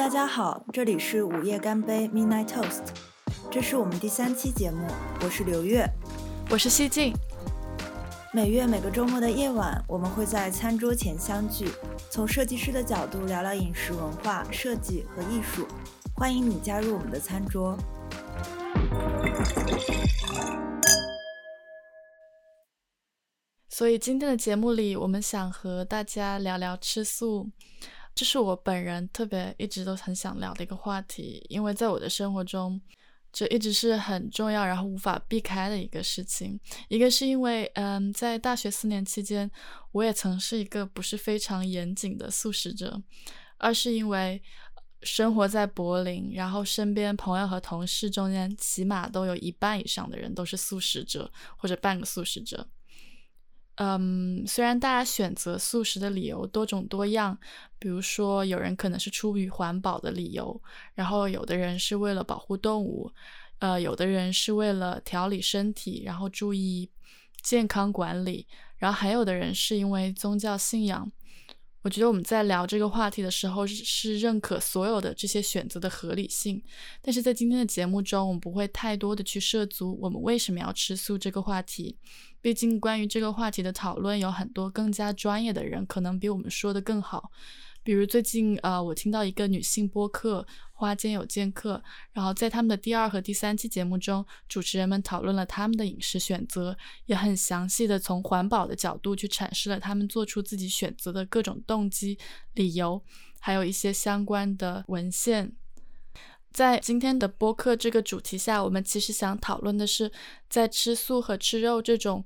大家好，这里是午夜干杯 Midnight Toast，这是我们第三期节目，我是刘月，我是西静。每月每个周末的夜晚，我们会在餐桌前相聚，从设计师的角度聊聊饮食文化、设计和艺术。欢迎你加入我们的餐桌。所以今天的节目里，我们想和大家聊聊吃素。这是我本人特别一直都很想聊的一个话题，因为在我的生活中，这一直是很重要，然后无法避开的一个事情。一个是因为，嗯，在大学四年期间，我也曾是一个不是非常严谨的素食者；二是因为生活在柏林，然后身边朋友和同事中间，起码都有一半以上的人都是素食者或者半个素食者。嗯，虽然大家选择素食的理由多种多样，比如说有人可能是出于环保的理由，然后有的人是为了保护动物，呃，有的人是为了调理身体，然后注意健康管理，然后还有的人是因为宗教信仰。我觉得我们在聊这个话题的时候是认可所有的这些选择的合理性，但是在今天的节目中，我们不会太多的去涉足我们为什么要吃素这个话题。毕竟，关于这个话题的讨论，有很多更加专业的人可能比我们说的更好。比如最近，呃，我听到一个女性播客《花间有剑客》，然后在他们的第二和第三期节目中，主持人们讨论了他们的饮食选择，也很详细的从环保的角度去阐释了他们做出自己选择的各种动机、理由，还有一些相关的文献。在今天的播客这个主题下，我们其实想讨论的是，在吃素和吃肉这种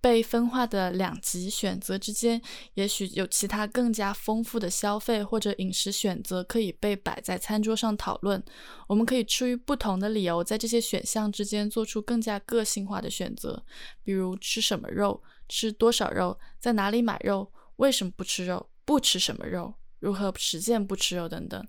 被分化的两极选择之间，也许有其他更加丰富的消费或者饮食选择可以被摆在餐桌上讨论。我们可以出于不同的理由，在这些选项之间做出更加个性化的选择，比如吃什么肉、吃多少肉、在哪里买肉、为什么不吃肉、不吃什么肉、如何实践不吃肉等等。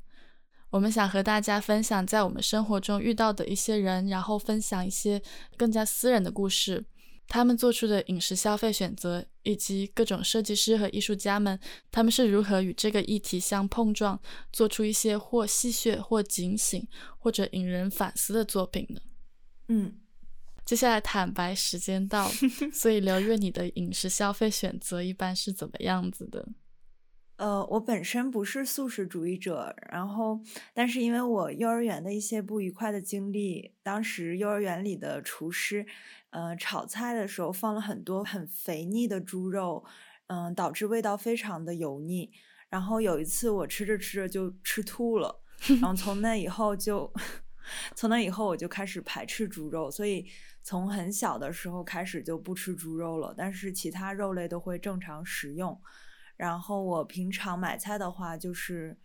我们想和大家分享在我们生活中遇到的一些人，然后分享一些更加私人的故事，他们做出的饮食消费选择，以及各种设计师和艺术家们，他们是如何与这个议题相碰撞，做出一些或戏谑、或警醒、或者引人反思的作品呢？嗯，接下来坦白时间到，所以刘月，你的饮食消费选择一般是怎么样子的？呃，我本身不是素食主义者，然后，但是因为我幼儿园的一些不愉快的经历，当时幼儿园里的厨师，呃，炒菜的时候放了很多很肥腻的猪肉，嗯，导致味道非常的油腻。然后有一次我吃着吃着就吃吐了，然后从那以后就，从那以后我就开始排斥猪肉，所以从很小的时候开始就不吃猪肉了，但是其他肉类都会正常食用。然后我平常买菜的话，就是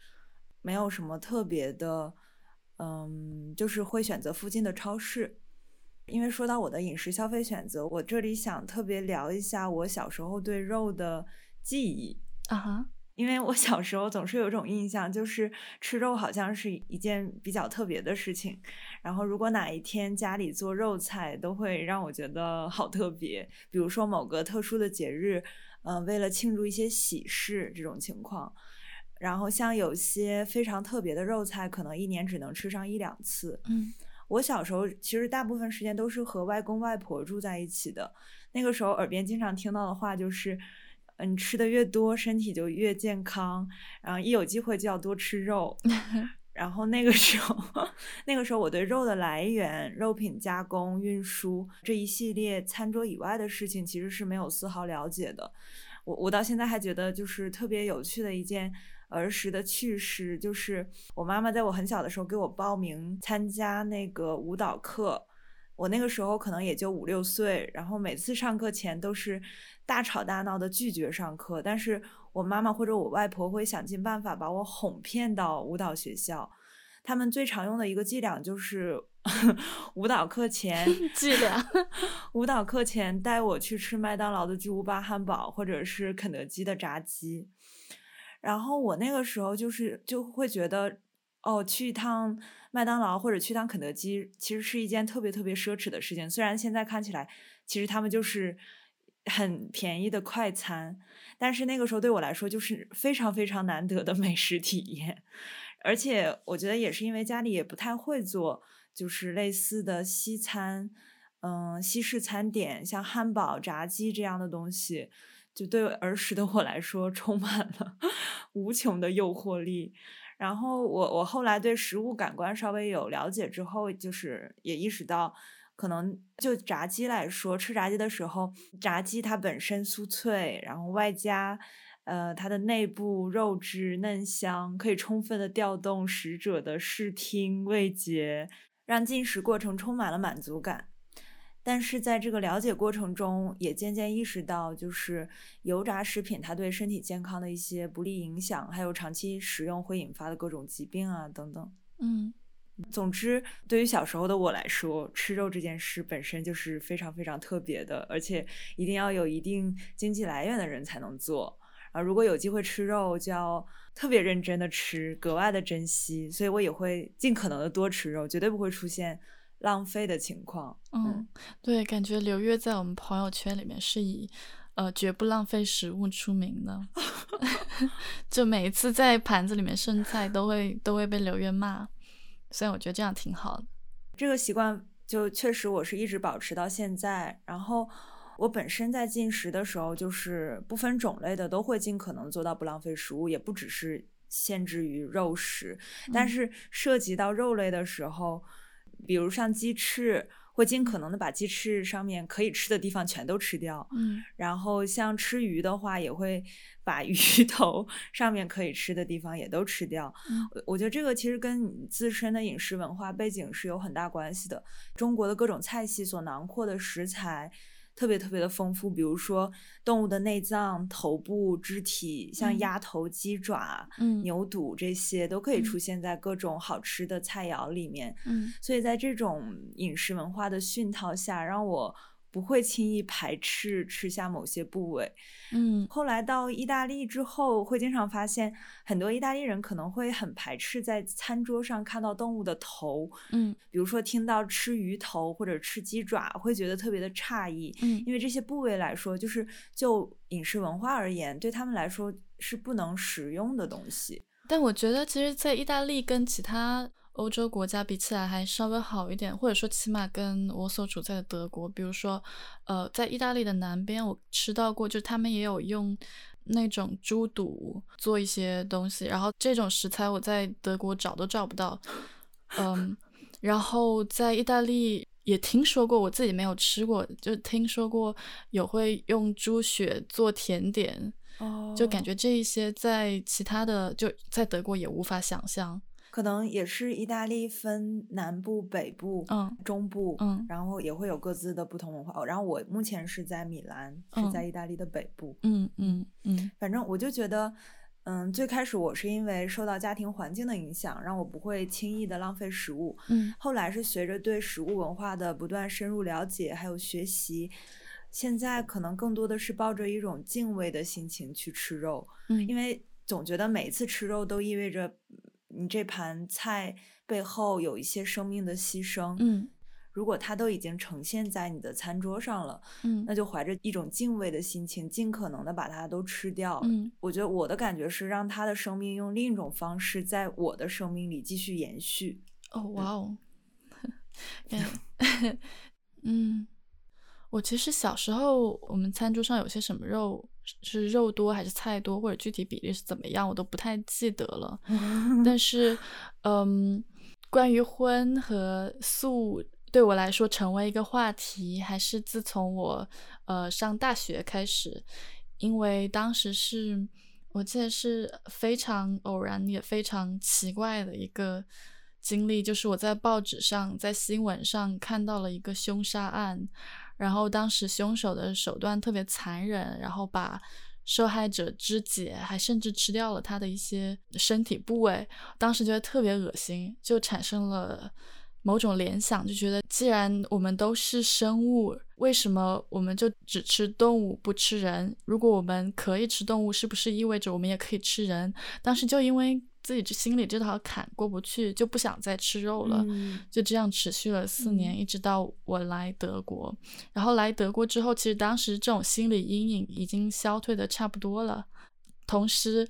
没有什么特别的，嗯，就是会选择附近的超市。因为说到我的饮食消费选择，我这里想特别聊一下我小时候对肉的记忆啊哈。因为我小时候总是有一种印象，就是吃肉好像是一件比较特别的事情。然后如果哪一天家里做肉菜，都会让我觉得好特别。比如说某个特殊的节日。嗯，为了庆祝一些喜事这种情况，然后像有些非常特别的肉菜，可能一年只能吃上一两次。嗯，我小时候其实大部分时间都是和外公外婆住在一起的，那个时候耳边经常听到的话就是，嗯，吃的越多，身体就越健康，然后一有机会就要多吃肉。然后那个时候，那个时候我对肉的来源、肉品加工、运输这一系列餐桌以外的事情，其实是没有丝毫了解的。我我到现在还觉得，就是特别有趣的一件儿时的趣事，就是我妈妈在我很小的时候给我报名参加那个舞蹈课。我那个时候可能也就五六岁，然后每次上课前都是大吵大闹的拒绝上课，但是我妈妈或者我外婆会想尽办法把我哄骗到舞蹈学校。他们最常用的一个伎俩就是 舞蹈课前 伎俩，舞蹈课前带我去吃麦当劳的巨无霸汉堡，或者是肯德基的炸鸡。然后我那个时候就是就会觉得。哦，去一趟麦当劳或者去趟肯德基，其实是一件特别特别奢侈的事情。虽然现在看起来，其实他们就是很便宜的快餐，但是那个时候对我来说就是非常非常难得的美食体验。而且我觉得也是因为家里也不太会做，就是类似的西餐，嗯，西式餐点，像汉堡、炸鸡这样的东西，就对儿时的我来说充满了无穷的诱惑力。然后我我后来对食物感官稍微有了解之后，就是也意识到，可能就炸鸡来说，吃炸鸡的时候，炸鸡它本身酥脆，然后外加。呃，它的内部肉质嫩香，可以充分的调动食者的视听味觉，让进食过程充满了满足感。但是在这个了解过程中，也渐渐意识到，就是油炸食品它对身体健康的一些不利影响，还有长期食用会引发的各种疾病啊等等。嗯，总之，对于小时候的我来说，吃肉这件事本身就是非常非常特别的，而且一定要有一定经济来源的人才能做。啊，如果有机会吃肉，就要特别认真的吃，格外的珍惜。所以我也会尽可能的多吃肉，绝对不会出现浪费的情况。嗯，对，感觉刘月在我们朋友圈里面是以呃绝不浪费食物出名的，就每一次在盘子里面剩菜都会都会被刘月骂。所以我觉得这样挺好的。这个习惯就确实我是一直保持到现在，然后。我本身在进食的时候，就是不分种类的，都会尽可能做到不浪费食物，也不只是限制于肉食。但是涉及到肉类的时候，比如像鸡翅，会尽可能的把鸡翅上面可以吃的地方全都吃掉。嗯，然后像吃鱼的话，也会 把鱼头上面可以吃的地方也都吃掉。嗯，我觉得这个其实跟你自身的饮食文化背景是有很大关系的。中国的各种菜系所囊括的食材。特别特别的丰富，比如说动物的内脏、头部、肢体，像鸭头、鸡爪、牛肚这些，都可以出现在各种好吃的菜肴里面。嗯，所以在这种饮食文化的熏陶下，让我。不会轻易排斥吃下某些部位，嗯，后来到意大利之后，会经常发现很多意大利人可能会很排斥在餐桌上看到动物的头，嗯，比如说听到吃鱼头或者吃鸡爪，会觉得特别的诧异，嗯，因为这些部位来说，就是就饮食文化而言，对他们来说是不能食用的东西。但我觉得，其实，在意大利跟其他。欧洲国家比起来还稍微好一点，或者说起码跟我所处在的德国，比如说，呃，在意大利的南边，我吃到过，就他们也有用那种猪肚做一些东西，然后这种食材我在德国找都找不到，嗯，然后在意大利也听说过，我自己没有吃过，就听说过有会用猪血做甜点，哦，就感觉这一些在其他的就在德国也无法想象。可能也是意大利分南部、北部、嗯，中部，嗯，然后也会有各自的不同文化。然后我目前是在米兰，是在意大利的北部。嗯嗯嗯，反正我就觉得，嗯，最开始我是因为受到家庭环境的影响，让我不会轻易的浪费食物。嗯，后来是随着对食物文化的不断深入了解，还有学习，现在可能更多的是抱着一种敬畏的心情去吃肉。嗯，因为总觉得每一次吃肉都意味着。你这盘菜背后有一些生命的牺牲，嗯，如果它都已经呈现在你的餐桌上了，嗯，那就怀着一种敬畏的心情，尽可能的把它都吃掉。嗯，我觉得我的感觉是让它的生命用另一种方式在我的生命里继续延续。哦，哇哦，嗯，我其实小时候我们餐桌上有些什么肉。是肉多还是菜多，或者具体比例是怎么样，我都不太记得了。但是，嗯，关于荤和素，对我来说成为一个话题，还是自从我呃上大学开始。因为当时是我记得是非常偶然也非常奇怪的一个经历，就是我在报纸上、在新闻上看到了一个凶杀案。然后当时凶手的手段特别残忍，然后把受害者肢解，还甚至吃掉了他的一些身体部位。当时觉得特别恶心，就产生了某种联想，就觉得既然我们都是生物，为什么我们就只吃动物不吃人？如果我们可以吃动物，是不是意味着我们也可以吃人？当时就因为。自己这心里这道坎过不去，就不想再吃肉了，就这样持续了四年，一直到我来德国。然后来德国之后，其实当时这种心理阴影已经消退的差不多了。同时，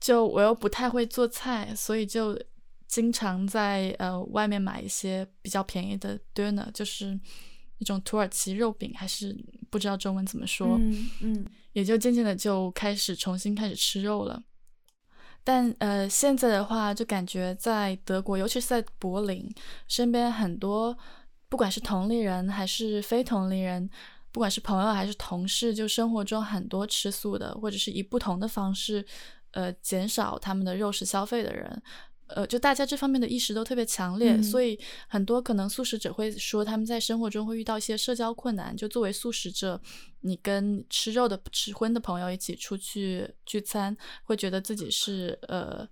就我又不太会做菜，所以就经常在呃外面买一些比较便宜的 döner，就是一种土耳其肉饼，还是不知道中文怎么说，嗯嗯，也就渐渐的就开始重新开始吃肉了。但呃，现在的话，就感觉在德国，尤其是在柏林，身边很多不管是同龄人还是非同龄人，不管是朋友还是同事，就生活中很多吃素的，或者是以不同的方式，呃，减少他们的肉食消费的人。呃，就大家这方面的意识都特别强烈，所以很多可能素食者会说他们在生活中会遇到一些社交困难。就作为素食者，你跟吃肉的、吃荤的朋友一起出去聚餐，会觉得自己是呃，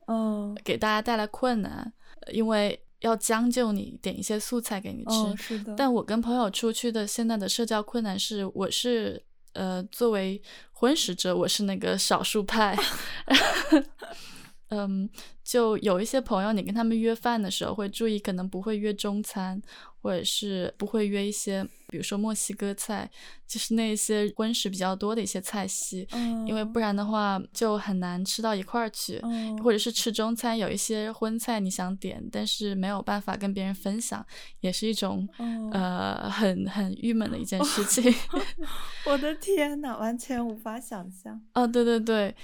给大家带来困难，因为要将就你点一些素菜给你吃。是的。但我跟朋友出去的现在的社交困难是，我是呃，作为荤食者，我是那个少数派。嗯，就有一些朋友，你跟他们约饭的时候会注意，可能不会约中餐，或者是不会约一些，比如说墨西哥菜，就是那些荤食比较多的一些菜系，因为不然的话就很难吃到一块儿去。或者是吃中餐，有一些荤菜你想点，但是没有办法跟别人分享，也是一种呃很很郁闷的一件事情。我的天呐，完全无法想象。哦，对对对。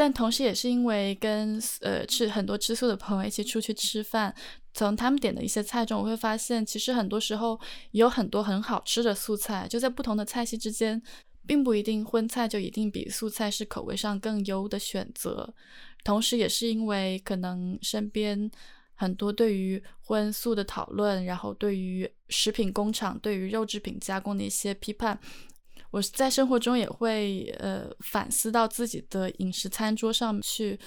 但同时，也是因为跟呃吃很多吃素的朋友一起出去吃饭，从他们点的一些菜中，我会发现，其实很多时候有很多很好吃的素菜，就在不同的菜系之间，并不一定荤菜就一定比素菜是口味上更优的选择。同时，也是因为可能身边很多对于荤素的讨论，然后对于食品工厂对于肉制品加工的一些批判。我在生活中也会呃反思到自己的饮食餐桌上去，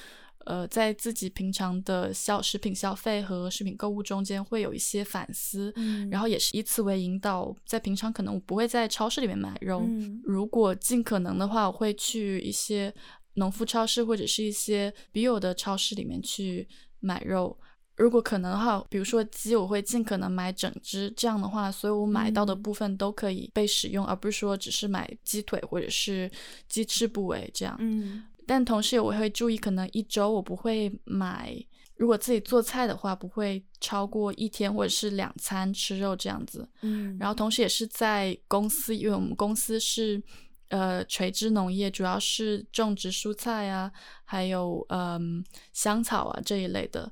呃，在自己平常的消食品消费和食品购物中间会有一些反思，然后也是以此为引导，在平常可能我不会在超市里面买肉，如果尽可能的话，我会去一些农夫超市或者是一些 bio 的超市里面去买肉。如果可能的话，比如说鸡，我会尽可能买整只，这样的话，所有我买到的部分都可以被使用，而不是说只是买鸡腿或者是鸡翅部位这样。嗯。但同时我会注意，可能一周我不会买，如果自己做菜的话，不会超过一天或者是两餐吃肉这样子。嗯。然后同时也是在公司，因为我们公司是呃垂直农业，主要是种植蔬菜啊，还有嗯香草啊这一类的。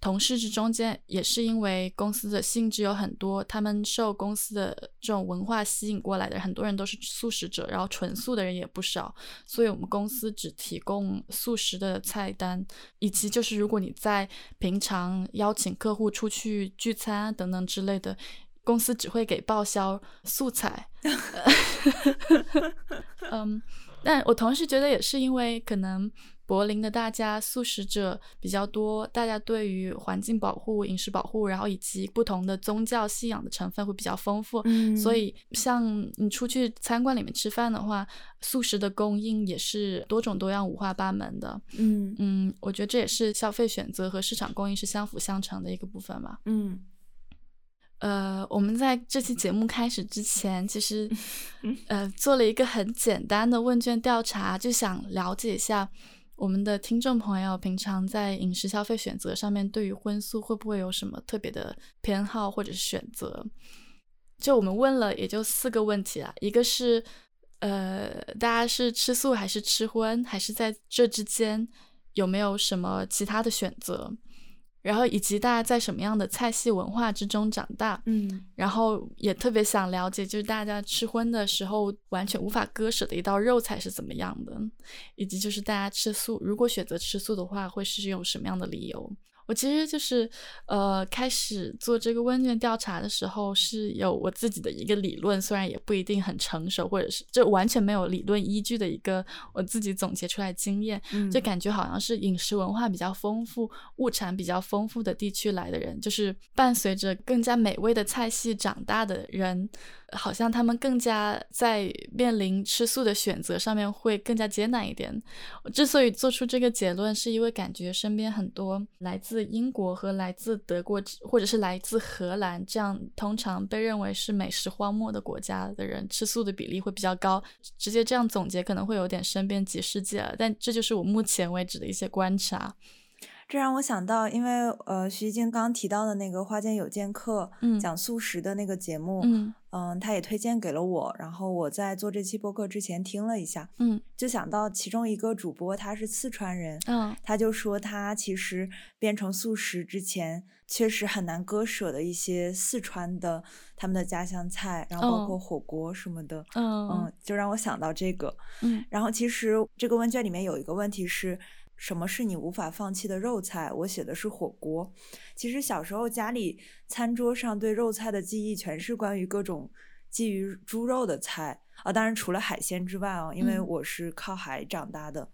同事之中间也是因为公司的性质有很多，他们受公司的这种文化吸引过来的很多人都是素食者，然后纯素的人也不少，所以我们公司只提供素食的菜单，以及就是如果你在平常邀请客户出去聚餐等等之类的，公司只会给报销素菜。嗯，但我同时觉得也是因为可能。柏林的大家素食者比较多，大家对于环境保护、饮食保护，然后以及不同的宗教信仰的成分会比较丰富，所以像你出去餐馆里面吃饭的话，素食的供应也是多种多样、五花八门的。嗯嗯，我觉得这也是消费选择和市场供应是相辅相成的一个部分吧。嗯，呃，我们在这期节目开始之前，其实 呃做了一个很简单的问卷调查，就想了解一下。我们的听众朋友平常在饮食消费选择上面，对于荤素会不会有什么特别的偏好或者是选择？就我们问了，也就四个问题啊，一个是，呃，大家是吃素还是吃荤，还是在这之间有没有什么其他的选择？然后以及大家在什么样的菜系文化之中长大，嗯，然后也特别想了解，就是大家吃荤的时候完全无法割舍的一道肉菜是怎么样的，以及就是大家吃素，如果选择吃素的话，会是用什么样的理由？我其实就是，呃，开始做这个问卷调查的时候是有我自己的一个理论，虽然也不一定很成熟，或者是就完全没有理论依据的一个我自己总结出来经验，就感觉好像是饮食文化比较丰富、物产比较丰富的地区来的人，就是伴随着更加美味的菜系长大的人。好像他们更加在面临吃素的选择上面会更加艰难一点。我之所以做出这个结论，是因为感觉身边很多来自英国和来自德国，或者是来自荷兰这样通常被认为是美食荒漠的国家的人，吃素的比例会比较高。直接这样总结可能会有点身边即世界了，但这就是我目前为止的一些观察。这让我想到，因为呃，徐静刚提到的那个《花间有剑客》讲素食的那个节目，嗯嗯，他也推荐给了我，然后我在做这期播客之前听了一下，嗯，就想到其中一个主播他是四川人，嗯，他就说他其实变成素食之前，确实很难割舍的一些四川的他们的家乡菜，然后包括火锅什么的，嗯嗯，就让我想到这个，嗯，然后其实这个问卷里面有一个问题是。什么是你无法放弃的肉菜？我写的是火锅。其实小时候家里餐桌上对肉菜的记忆全是关于各种基于猪肉的菜啊，当然除了海鲜之外啊，因为我是靠海长大的。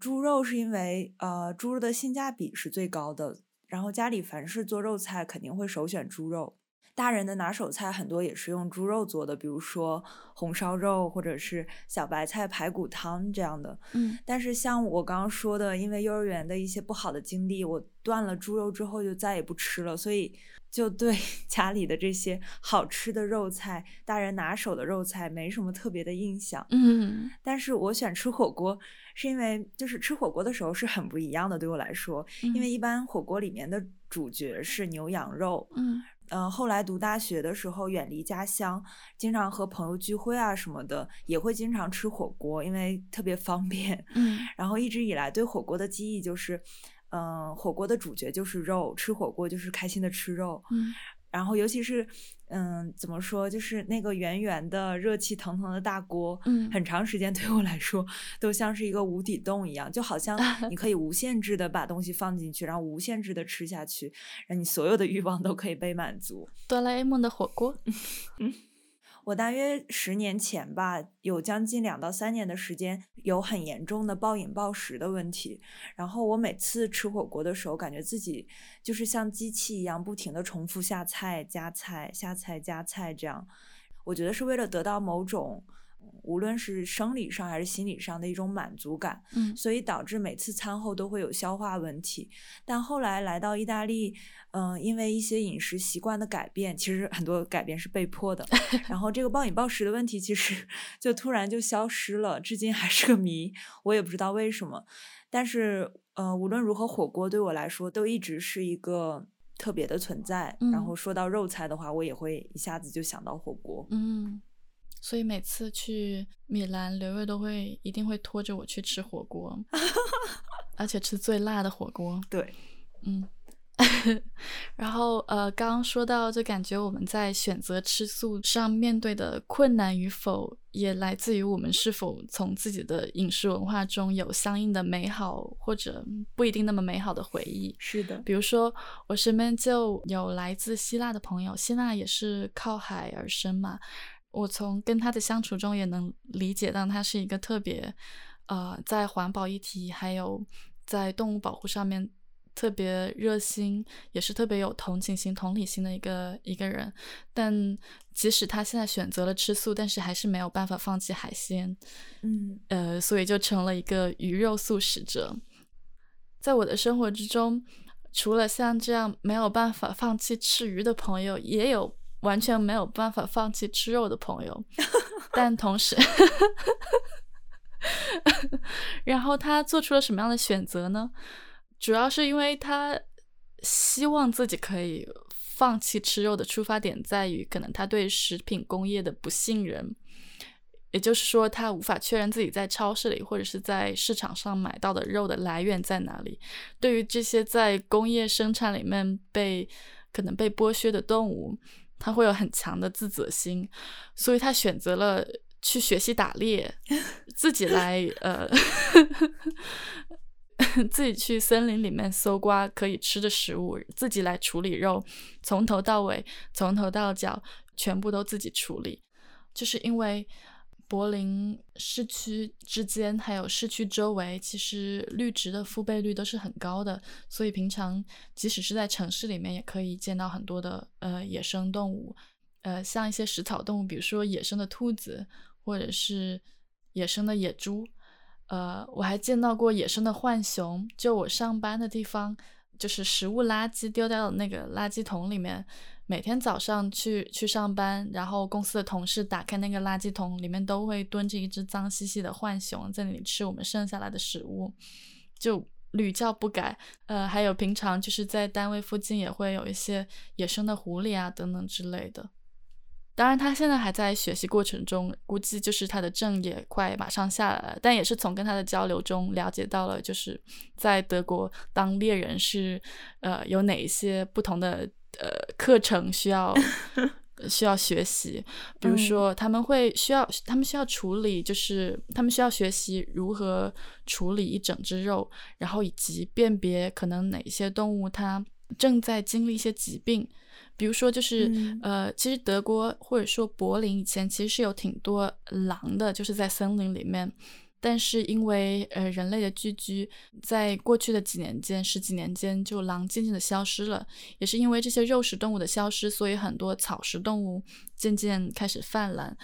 猪肉是因为呃猪肉的性价比是最高的，然后家里凡是做肉菜肯定会首选猪肉。大人的拿手菜很多也是用猪肉做的，比如说红烧肉或者是小白菜排骨汤这样的。嗯，但是像我刚刚说的，因为幼儿园的一些不好的经历，我断了猪肉之后就再也不吃了，所以就对 家里的这些好吃的肉菜、大人拿手的肉菜没什么特别的印象。嗯，但是我选吃火锅，是因为就是吃火锅的时候是很不一样的，对我来说，因为一般火锅里面的主角是牛羊肉。嗯。嗯，后来读大学的时候，远离家乡，经常和朋友聚会啊什么的，也会经常吃火锅，因为特别方便。嗯，然后一直以来对火锅的记忆就是，嗯，火锅的主角就是肉，吃火锅就是开心的吃肉。嗯。然后，尤其是，嗯，怎么说，就是那个圆圆的、热气腾腾的大锅，嗯，很长时间对我来说都像是一个无底洞一样，就好像你 可以无限制的把东西放进去，然后无限制的吃下去，让你所有的欲望都可以被满足。哆啦 A 梦的火锅，嗯。我大约十年前吧，有将近两到三年的时间，有很严重的暴饮暴食的问题。然后我每次吃火锅的时候，感觉自己就是像机器一样，不停的重复下菜、加菜、下菜、加菜这样。我觉得是为了得到某种。无论是生理上还是心理上的一种满足感，嗯，所以导致每次餐后都会有消化问题。但后来来到意大利，嗯，因为一些饮食习惯的改变，其实很多改变是被迫的。然后这个暴饮暴食的问题其实 就突然就消失了，至今还是个谜，我也不知道为什么。但是，呃，无论如何，火锅对我来说都一直是一个特别的存在。然后说到肉菜的话，我也会一下子就想到火锅。嗯。所以每次去米兰，刘月都会一定会拖着我去吃火锅，而且吃最辣的火锅。对，嗯。然后呃，刚刚说到，就感觉我们在选择吃素上面对的困难与否，也来自于我们是否从自己的饮食文化中有相应的美好或者不一定那么美好的回忆。是的，比如说我身边就有来自希腊的朋友，希腊也是靠海而生嘛。我从跟他的相处中也能理解到，他是一个特别，呃，在环保议题还有在动物保护上面特别热心，也是特别有同情心、同理心的一个一个人。但即使他现在选择了吃素，但是还是没有办法放弃海鲜，嗯，呃，所以就成了一个鱼肉素食者。在我的生活之中，除了像这样没有办法放弃吃鱼的朋友，也有。完全没有办法放弃吃肉的朋友，但同时，然后他做出了什么样的选择呢？主要是因为他希望自己可以放弃吃肉的出发点在于，可能他对食品工业的不信任，也就是说，他无法确认自己在超市里或者是在市场上买到的肉的来源在哪里。对于这些在工业生产里面被可能被剥削的动物。他会有很强的自责心，所以他选择了去学习打猎，自己来呃，自己去森林里面搜刮可以吃的食物，自己来处理肉，从头到尾，从头到脚全部都自己处理，就是因为。柏林市区之间，还有市区周围，其实绿植的覆盖率都是很高的，所以平常即使是在城市里面，也可以见到很多的呃野生动物，呃，像一些食草动物，比如说野生的兔子，或者是野生的野猪，呃，我还见到过野生的浣熊。就我上班的地方，就是食物垃圾丢掉的那个垃圾桶里面。每天早上去去上班，然后公司的同事打开那个垃圾桶，里面都会蹲着一只脏兮兮的浣熊，在那里吃我们剩下来的食物，就屡教不改。呃，还有平常就是在单位附近也会有一些野生的狐狸啊等等之类的。当然，他现在还在学习过程中，估计就是他的证也快马上下来了。但也是从跟他的交流中了解到了，就是在德国当猎人是呃有哪一些不同的呃课程需要 需要学习。比如说，他们会需要他们需要处理，就是他们需要学习如何处理一整只肉，然后以及辨别可能哪些动物它正在经历一些疾病。比如说，就是呃，其实德国或者说柏林以前其实是有挺多狼的，就是在森林里面。但是因为呃人类的聚居，在过去的几年间、十几年间，就狼渐渐的消失了。也是因为这些肉食动物的消失，所以很多草食动物渐渐开始泛滥。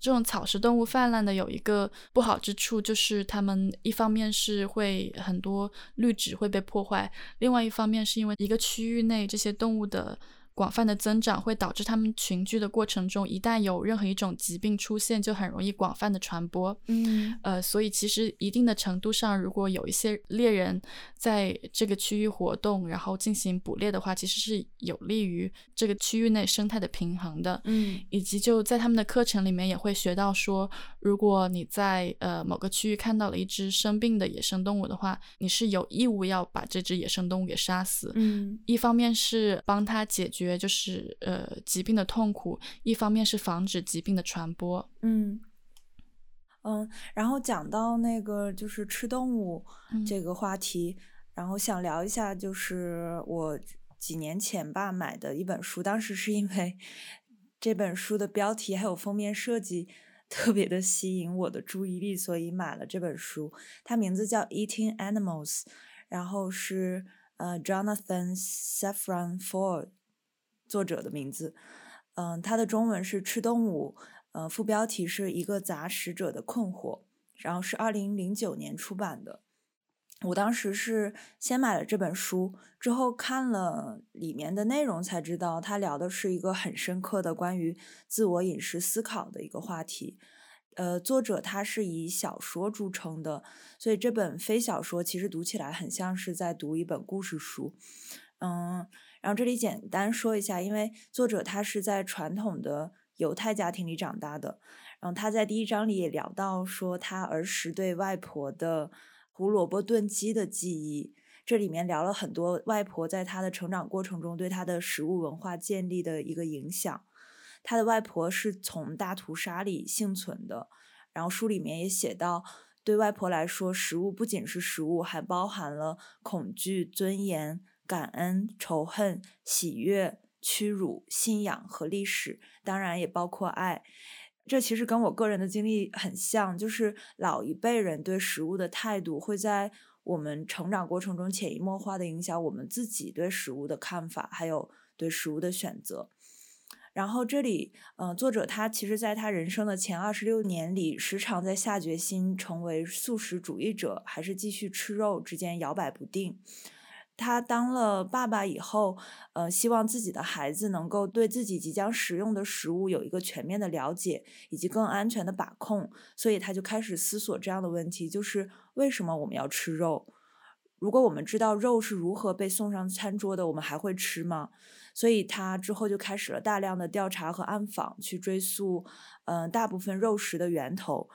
这种草食动物泛滥的有一个不好之处，就是它们一方面是会很多绿植会被破坏，另外一方面是因为一个区域内这些动物的。广泛的增长会导致它们群居的过程中，一旦有任何一种疾病出现，就很容易广泛的传播。嗯，呃，所以其实一定的程度上，如果有一些猎人在这个区域活动，然后进行捕猎的话，其实是有利于这个区域内生态的平衡的。嗯，以及就在他们的课程里面也会学到说，如果你在呃某个区域看到了一只生病的野生动物的话，你是有义务要把这只野生动物给杀死。嗯，一方面是帮他解决。就是呃疾病的痛苦，一方面是防止疾病的传播。嗯嗯，然后讲到那个就是吃动物这个话题，然后想聊一下，就是我几年前吧买的一本书，当时是因为这本书的标题还有封面设计 特别的吸引我的注意力，所以买了这本书。它名字叫《Eating Animals》，然后是呃 Jonathan Safran Foer。作者的名字，嗯，他的中文是吃动物，呃，副标题是一个杂食者的困惑，然后是二零零九年出版的。我当时是先买了这本书，之后看了里面的内容，才知道他聊的是一个很深刻的关于自我饮食思考的一个话题。呃，作者他是以小说著称的，所以这本非小说其实读起来很像是在读一本故事书，嗯。然后这里简单说一下，因为作者他是在传统的犹太家庭里长大的，然后他在第一章里也聊到说他儿时对外婆的胡萝卜炖鸡的记忆，这里面聊了很多外婆在他的成长过程中对他的食物文化建立的一个影响。他的外婆是从大屠杀里幸存的，然后书里面也写到，对外婆来说，食物不仅是食物，还包含了恐惧、尊严。感恩、仇恨、喜悦、屈辱、信仰和历史，当然也包括爱。这其实跟我个人的经历很像，就是老一辈人对食物的态度，会在我们成长过程中潜移默化的影响我们自己对食物的看法，还有对食物的选择。然后这里，嗯，作者他其实在他人生的前二十六年里，时常在下决心成为素食主义者，还是继续吃肉之间摇摆不定。他当了爸爸以后，呃，希望自己的孩子能够对自己即将食用的食物有一个全面的了解，以及更安全的把控，所以他就开始思索这样的问题：就是为什么我们要吃肉？如果我们知道肉是如何被送上餐桌的，我们还会吃吗？所以他之后就开始了大量的调查和暗访，去追溯，嗯，大部分肉食的源头。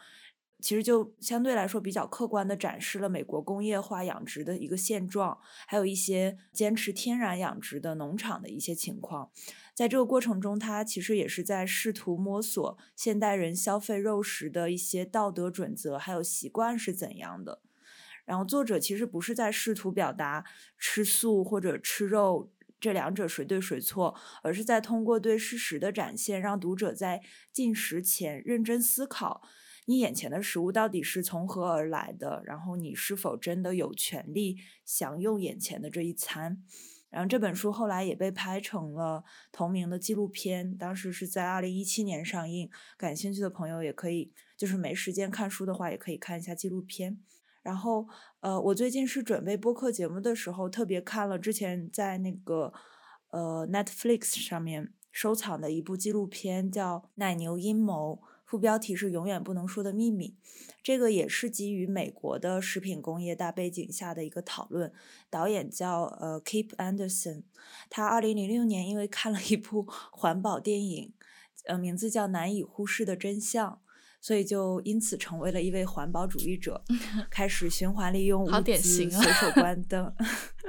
其实就相对来说比较客观的展示了美国工业化养殖的一个现状，还有一些坚持天然养殖的农场的一些情况。在这个过程中，他其实也是在试图摸索现代人消费肉食的一些道德准则还有习惯是怎样的。然后作者其实不是在试图表达吃素或者吃肉这两者谁对谁错，而是在通过对事实的展现，让读者在进食前认真思考。你眼前的食物到底是从何而来的？然后你是否真的有权利享用眼前的这一餐？然后这本书后来也被拍成了同名的纪录片，当时是在二零一七年上映。感兴趣的朋友也可以，就是没时间看书的话，也可以看一下纪录片。然后，呃，我最近是准备播客节目的时候，特别看了之前在那个呃 Netflix 上面收藏的一部纪录片，叫《奶牛阴谋》。副标题是“永远不能说的秘密”。这个也是基于美国的食品工业大背景下的一个讨论。导演叫呃 Keep Anderson，他二零零六年因为看了一部环保电影，呃，名字叫《难以忽视的真相》。所以就因此成为了一位环保主义者，开始循环利用物资，随手关灯，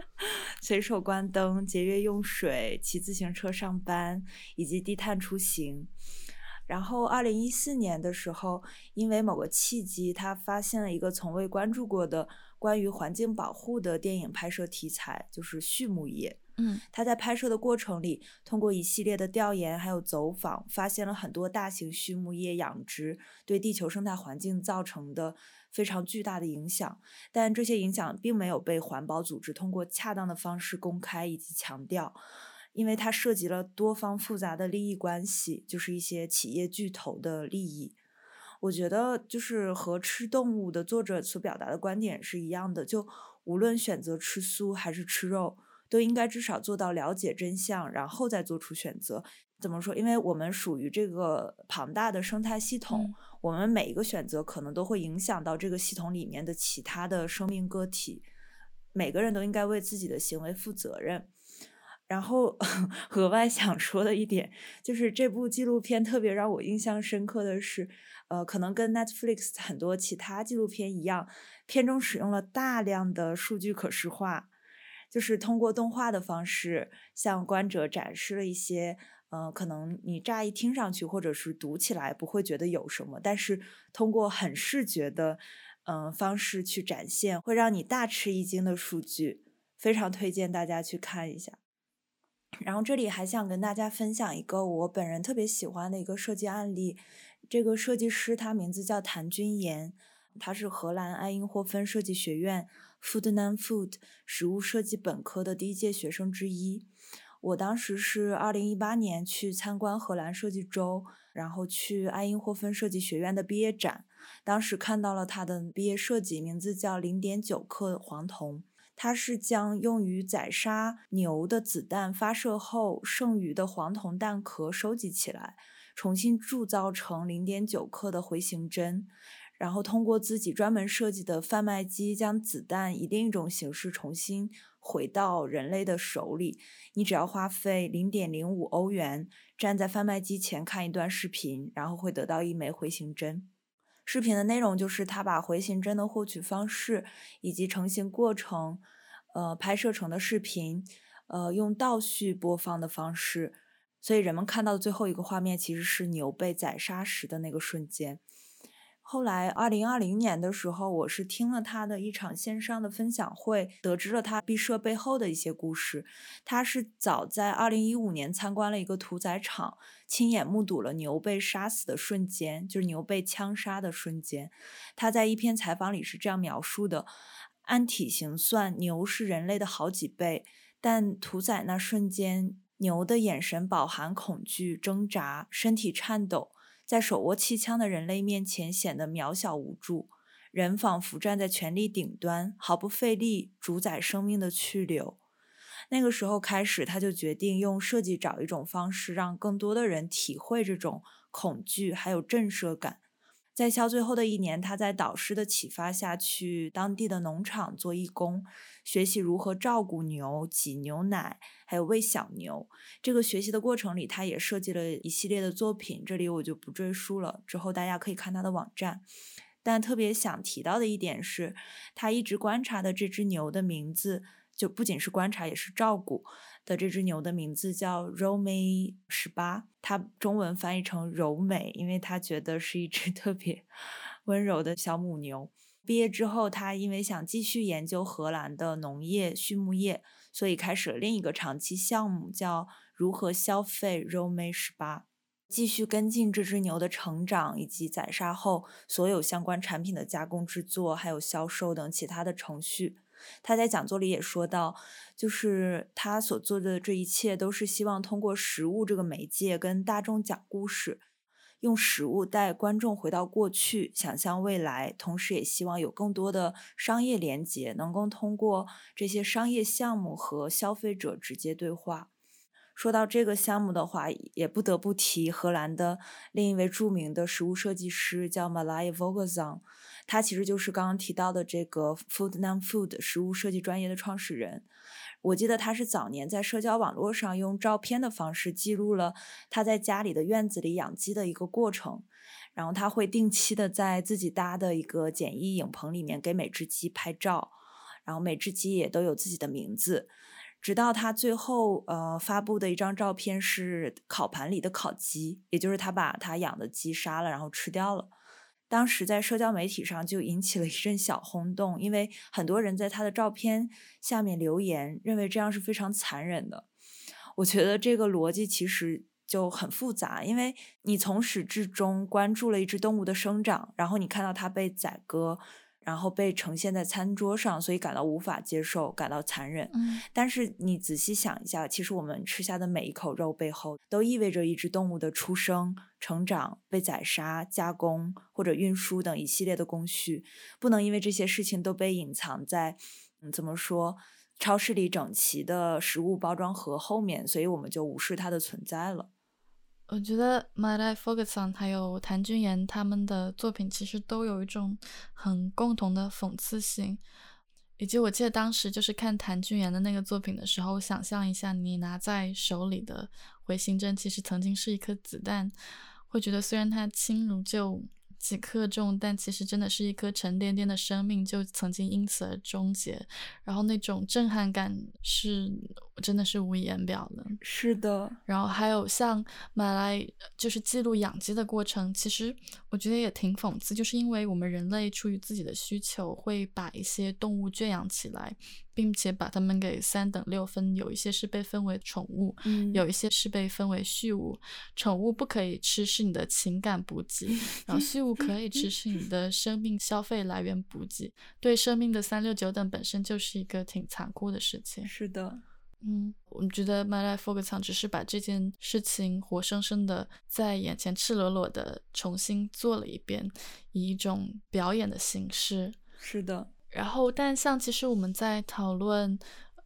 随手关灯，节约用水，骑自行车上班，以及低碳出行。然后，二零一四年的时候，因为某个契机，他发现了一个从未关注过的关于环境保护的电影拍摄题材，就是畜牧业。嗯，他在拍摄的过程里，通过一系列的调研还有走访，发现了很多大型畜牧业养殖对地球生态环境造成的非常巨大的影响。但这些影响并没有被环保组织通过恰当的方式公开以及强调，因为它涉及了多方复杂的利益关系，就是一些企业巨头的利益。我觉得就是和吃动物的作者所表达的观点是一样的，就无论选择吃素还是吃肉。都应该至少做到了解真相，然后再做出选择。怎么说？因为我们属于这个庞大的生态系统，我们每一个选择可能都会影响到这个系统里面的其他的生命个体。每个人都应该为自己的行为负责任。然后 额外想说的一点就是，这部纪录片特别让我印象深刻的是，呃，可能跟 Netflix 很多其他纪录片一样，片中使用了大量的数据可视化。就是通过动画的方式向观者展示了一些，呃，可能你乍一听上去或者是读起来不会觉得有什么，但是通过很视觉的，嗯，方式去展现，会让你大吃一惊的数据，非常推荐大家去看一下。然后这里还想跟大家分享一个我本人特别喜欢的一个设计案例，这个设计师他名字叫谭君岩，他是荷兰爱因霍芬设计学院。Food and Food 食物设计本科的第一届学生之一，我当时是二零一八年去参观荷兰设计周，然后去爱因霍芬设计学院的毕业展，当时看到了他的毕业设计，名字叫零点九克黄铜，它是将用于宰杀牛的子弹发射后剩余的黄铜弹壳收集起来，重新铸造成零点九克的回形针。然后通过自己专门设计的贩卖机，将子弹以另一种形式重新回到人类的手里。你只要花费零点零五欧元，站在贩卖机前看一段视频，然后会得到一枚回形针。视频的内容就是他把回形针的获取方式以及成型过程，呃，拍摄成的视频，呃，用倒叙播放的方式。所以人们看到的最后一个画面，其实是牛被宰杀时的那个瞬间。后来，二零二零年的时候，我是听了他的一场线上的分享会，得知了他毕设背后的一些故事。他是早在二零一五年参观了一个屠宰场，亲眼目睹了牛被杀死的瞬间，就是牛被枪杀的瞬间。他在一篇采访里是这样描述的：按体型算，牛是人类的好几倍，但屠宰那瞬间，牛的眼神饱含恐惧、挣扎，身体颤抖。在手握气枪的人类面前显得渺小无助，人仿佛站在权力顶端，毫不费力主宰生命的去留。那个时候开始，他就决定用设计找一种方式，让更多的人体会这种恐惧还有震慑感。在校最后的一年，他在导师的启发下去当地的农场做义工。学习如何照顾牛、挤牛奶，还有喂小牛。这个学习的过程里，他也设计了一系列的作品，这里我就不赘述了。之后大家可以看他的网站。但特别想提到的一点是，他一直观察的这只牛的名字，就不仅是观察，也是照顾的。这只牛的名字叫柔美十八，它中文翻译成柔美，因为他觉得是一只 特别温柔的小母牛。毕业之后，他因为想继续研究荷兰的农业畜牧业，所以开始了另一个长期项目，叫如何消费肉美十八，继续跟进这只牛的成长以及宰杀后所有相关产品的加工制作，还有销售等其他的程序。他在讲座里也说到，就是他所做的这一切都是希望通过食物这个媒介跟大众讲故事。用食物带观众回到过去，想象未来，同时也希望有更多的商业连接，能够通过这些商业项目和消费者直接对话。说到这个项目的话，也不得不提荷兰的另一位著名的食物设计师，叫 Malay Vogelsang。他其实就是刚刚提到的这个 Food Non Food 食物设计专业的创始人。我记得他是早年在社交网络上用照片的方式记录了他在家里的院子里养鸡的一个过程，然后他会定期的在自己搭的一个简易影棚里面给每只鸡拍照，然后每只鸡也都有自己的名字。直到他最后呃发布的一张照片是烤盘里的烤鸡，也就是他把他养的鸡杀了然后吃掉了。当时在社交媒体上就引起了一阵小轰动，因为很多人在他的照片下面留言，认为这样是非常残忍的。我觉得这个逻辑其实就很复杂，因为你从始至终关注了一只动物的生长，然后你看到它被宰割。然后被呈现在餐桌上，所以感到无法接受，感到残忍。嗯，但是你仔细想一下，其实我们吃下的每一口肉背后，都意味着一只动物的出生、成长、被宰杀、加工或者运输等一系列的工序。不能因为这些事情都被隐藏在，嗯，怎么说，超市里整齐的食物包装盒后面，所以我们就无视它的存在了。我觉得 My Life Ferguson 还有谭俊彦他们的作品其实都有一种很共同的讽刺性，以及我记得当时就是看谭俊彦的那个作品的时候，想象一下你拿在手里的回形针其实曾经是一颗子弹，会觉得虽然它轻如就。几克重，但其实真的是一颗沉甸甸的生命，就曾经因此而终结。然后那种震撼感是真的是无以言表的。是的。然后还有像买来，就是记录养鸡的过程，其实我觉得也挺讽刺，就是因为我们人类出于自己的需求，会把一些动物圈养起来。并且把它们给三等六分，有一些是被分为宠物，有一些是被分为畜物。宠物不可以吃，是你的情感补给；然后畜物可以吃，是你的生命消费来源补给。对生命的三六九等本身就是一个挺残酷的事情。是的，嗯，我们觉得 My Life f o c u s 只是把这件事情活生生的在眼前赤裸裸的重新做了一遍，以一种表演的形式。是的。然后，但像其实我们在讨论，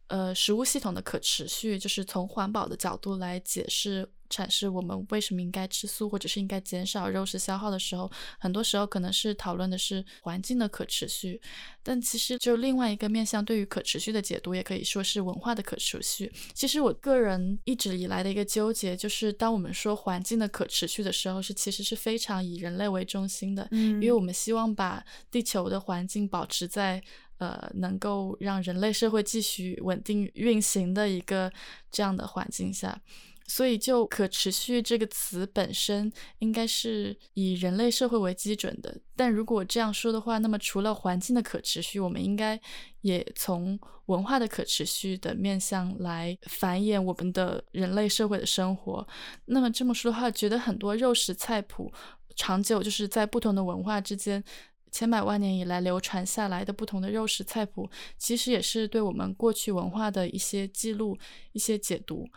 呃，食物系统的可持续，就是从环保的角度来解释阐释我们为什么应该吃素，或者是应该减少肉食消耗的时候，很多时候可能是讨论的是环境的可持续。但其实就另外一个面向，对于可持续的解读，也可以说是文化的可持续。其实我个人一直以来的一个纠结，就是当我们说环境的可持续的时候，是其实是非常以人类为中心的，嗯，因为我们希望把地球的环境保持在呃能够让人类社会继续稳定运行的一个这样的环境下。所以，就可持续这个词本身，应该是以人类社会为基准的。但如果这样说的话，那么除了环境的可持续，我们应该也从文化的可持续的面向来繁衍我们的人类社会的生活。那么这么说的话，觉得很多肉食菜谱长久就是在不同的文化之间，千百万年以来流传下来的不同的肉食菜谱，其实也是对我们过去文化的一些记录、一些解读。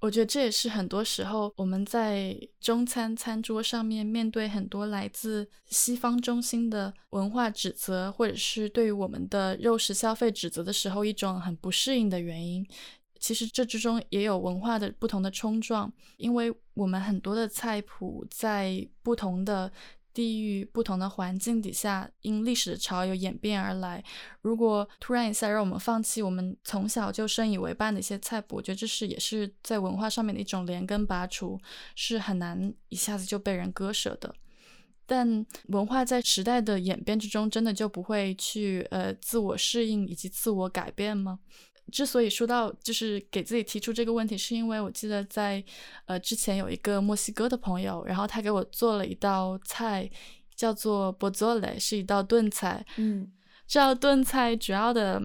我觉得这也是很多时候我们在中餐餐桌上面面对很多来自西方中心的文化指责，或者是对于我们的肉食消费指责的时候，一种很不适应的原因。其实这之中也有文化的不同的冲撞，因为我们很多的菜谱在不同的。地域不同的环境底下，因历史的潮流演变而来。如果突然一下让我们放弃我们从小就深以为伴的一些菜谱，我觉得这是也是在文化上面的一种连根拔除，是很难一下子就被人割舍的。但文化在时代的演变之中，真的就不会去呃自我适应以及自我改变吗？之所以说到就是给自己提出这个问题，是因为我记得在呃之前有一个墨西哥的朋友，然后他给我做了一道菜，叫做 b o z o l e 是一道炖菜。嗯，这道炖菜主要的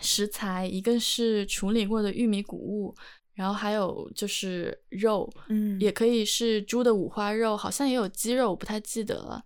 食材一个是处理过的玉米谷物，然后还有就是肉，嗯，也可以是猪的五花肉，好像也有鸡肉，我不太记得了。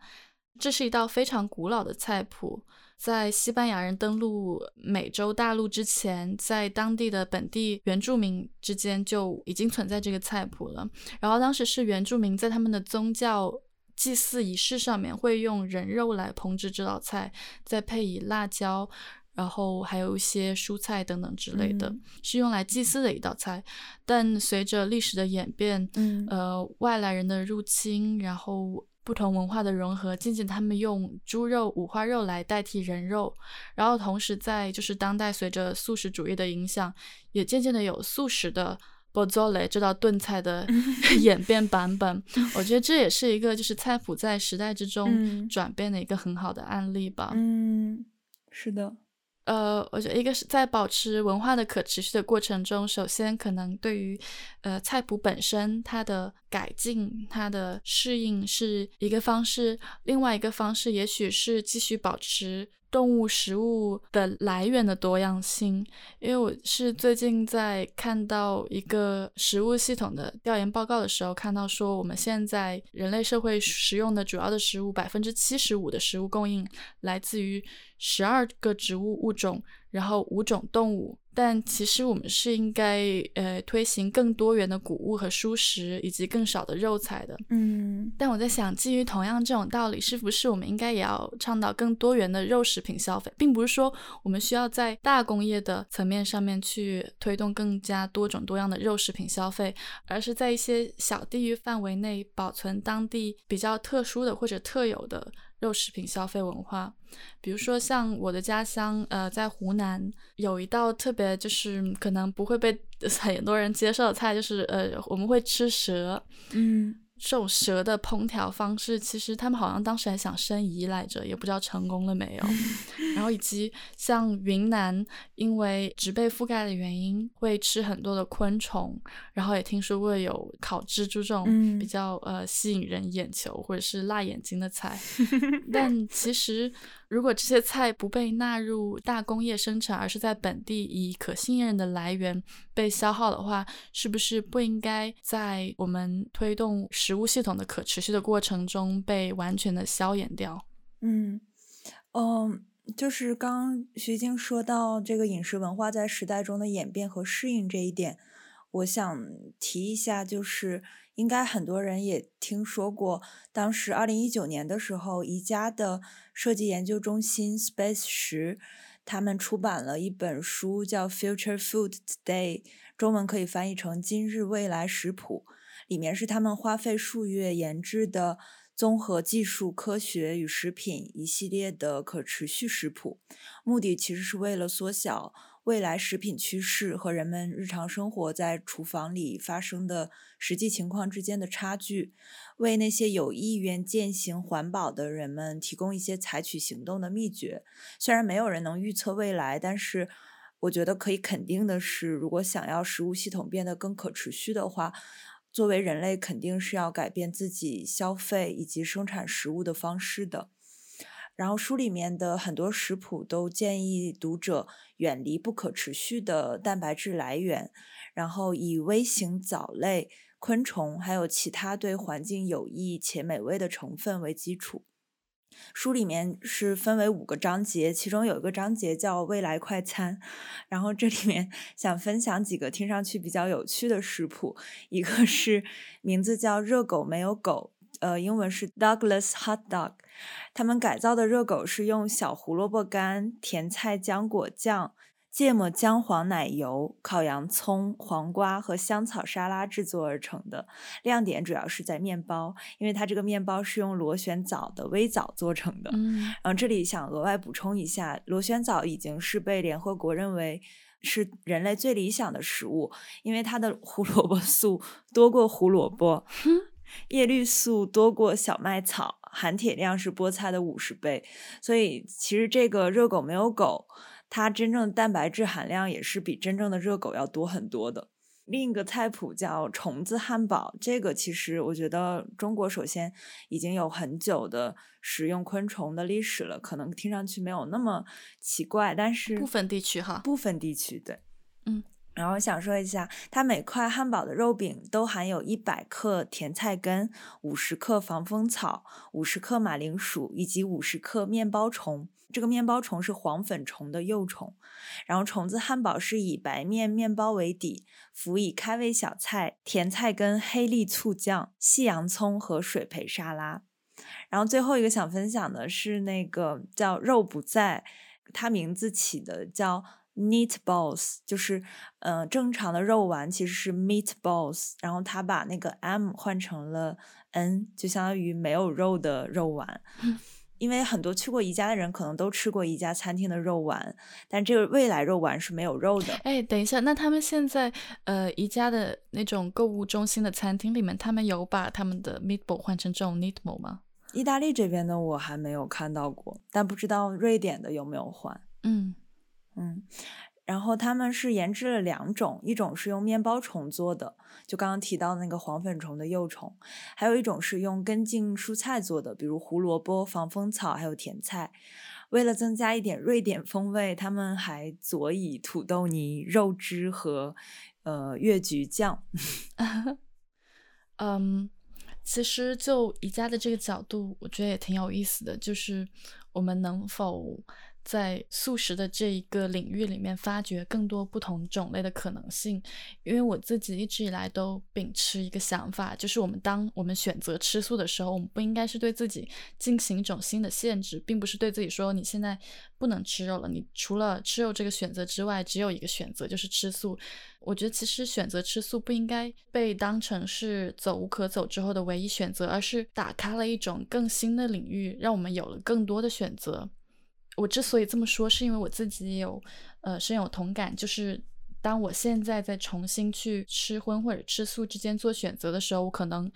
这是一道非常古老的菜谱。在西班牙人登陆美洲大陆之前，在当地的本地原住民之间就已经存在这个菜谱了。然后当时是原住民在他们的宗教祭祀仪式上面会用人肉来烹制这道菜，再配以辣椒，然后还有一些蔬菜等等之类的，嗯是用来祭祀的一道菜。但随着历史的演变，嗯呃，外来人的入侵，然后不同文化的融合，渐渐他们用猪肉、五花肉来代替人肉，然后同时在就是当代随着素食主义的影响，也渐渐的有素食的 b o z o l e 这道炖菜的 演变版本。我觉得这也是一个就是菜谱在时代之中嗯转变的一个很好的案例吧。嗯，是的，呃，我觉得一个是在保持文化的可持续的过程中，首先可能对于呃菜谱本身它的改进、它的适应是一个方式，另外一个方式也许是继续保持动物食物的来源的多样性。因为我是最近在看到一个食物系统的调研报告的时候，看到说我们现在人类社会食用的主要的食物，百分之七十五的食物供应来自于十二个植物物种，然后五种动物。但其实我们是应该呃推行更多元的谷物和蔬食，以及更少的肉菜的。嗯但我在想，基于同样这种道理，是不是我们应该也要倡导更多元的肉食品消费，并不是说我们需要在大工业的层面上面去推动更加多种多样的肉食品消费，而是在一些小地域范围内保存当地比较特殊的或者特有的肉食品消费文化。比如说像我的家乡，呃，在湖南有一道特别就是可能不会被 很多人接受的菜，就是呃我们会吃蛇。嗯这种蛇的烹调方式，其实他们好像当时还想申遗来着，也不知道成功了没有。然后以及像云南，因为植被覆盖的原因，会吃很多的昆虫，然后也听说过有烤蜘蛛这种嗯比较、呃吸引人眼球或者是辣眼睛的菜。但其实，如果这些菜不被纳入大工业生产，而是在本地以可信任的来源被消耗的话，是不是不应该在我们推动食物系统的可持续的过程中被完全的消炎掉？嗯嗯，就是刚徐静说到这个饮食文化在时代中的演变和适应这一点，我想提一下，就是应该很多人也听说过，当时二零一九年的时候，宜家的设计研究中心 Space 十，他们出版了一本书，叫《Future Food Today》，中文可以翻译成《今日未来食谱》，里面是他们花费数月研制的。综合技术、科学与食品一系列的可持续食谱，目的其实是为了缩小未来食品趋势和人们日常生活在厨房里发生的实际情况之间的差距，为那些有意愿践行环保的人们提供一些采取行动的秘诀。虽然没有人能预测未来，但是我觉得可以肯定的是，如果想要食物系统变得更可持续的话，作为人类，肯定是要改变自己消费以及生产食物的方式的。然后书里面的很多食谱都建议读者远离不可持续的蛋白质来源，然后以微型藻类、昆虫还有其他对环境有益且美味的成分为基础。书里面是分为五个章节，其中有一个章节叫“未来快餐”，然后这里面想分享几个听上去比较有趣的食谱，一个是名字叫“热狗没有狗”，呃，英文是 Douglas Hot Dog。他们改造的热狗是用小胡萝卜干、甜菜浆果酱、芥末姜黄奶油、烤洋葱、黄瓜和香草沙拉制作而成的。亮点主要是在面包，因为它这个面包是用螺旋藻的微藻做成的。嗯然后这里想额外补充一下，螺旋藻已经是被联合国认为是人类最理想的食物，因为它的胡萝卜 素多过胡萝卜，叶绿素多过小麦草，含铁量是菠菜的五十倍，所以其实这个热狗没有狗，它真正的蛋白质含量也是比真正的热狗要多很多的。另一个菜谱叫虫子汉堡，这个其实我觉得中国首先已经有很久的食用昆虫的历史了，可能听上去没有那么奇怪，但是部分地区哈部分地区对，嗯。然后想说一下，它每块汉堡的肉饼都含有一百克甜菜根、五十克防风草、五十克马铃薯以及五十克面包虫。这个面包虫是黄粉虫的幼虫。然后虫子汉堡是以白面面包为底，辅以开胃小菜、甜菜根、黑粒醋酱、细洋葱和水培沙拉。然后最后一个想分享的是那个叫肉不在。它名字起的叫 Meat Balls，就是呃正常的肉丸其实是 Meat Balls，然后他把那个 M 换成了 N，就相当于没有肉的肉丸。因为很多去过宜家的人可能都吃过宜家餐厅的肉丸，但这个未来肉丸是没有肉的。哎，等一下，那他们现在呃宜家的那种购物中心的餐厅里面，他们有把他们的 meatball 换成这种 neat ball 吗？意大利这边的我还没有看到过，但不知道瑞典的有没有换。嗯嗯。然后他们是研制了两种，一种是用面包虫做的，就刚刚提到那个黄粉虫的幼虫，还有一种是用根茎蔬菜做的，比如胡萝卜、防风草还有甜菜。为了增加一点瑞典风味，他们还佐以土豆泥、肉汁和呃越橘酱。嗯，其实就宜家的这个角度，我觉得也挺有意思的，就是我们能否。在素食的这一个领域里面，发掘更多不同种类的可能性。因为我自己一直以来都秉持一个想法，就是我们当我们选择吃素的时候，我们不应该是对自己进行一种新的限制，并不是对自己说你现在不能吃肉了，你除了吃肉这个选择之外，只有一个选择就是吃素。我觉得其实选择吃素不应该被当成是走无可走之后的唯一选择，而是打开了一种更新的领域，让我们有了更多的选择。我之所以这么说，是因为我自己也有，呃，深有同感。就是当我现在在重新去吃荤或者吃素之间做选择的时候，我可能，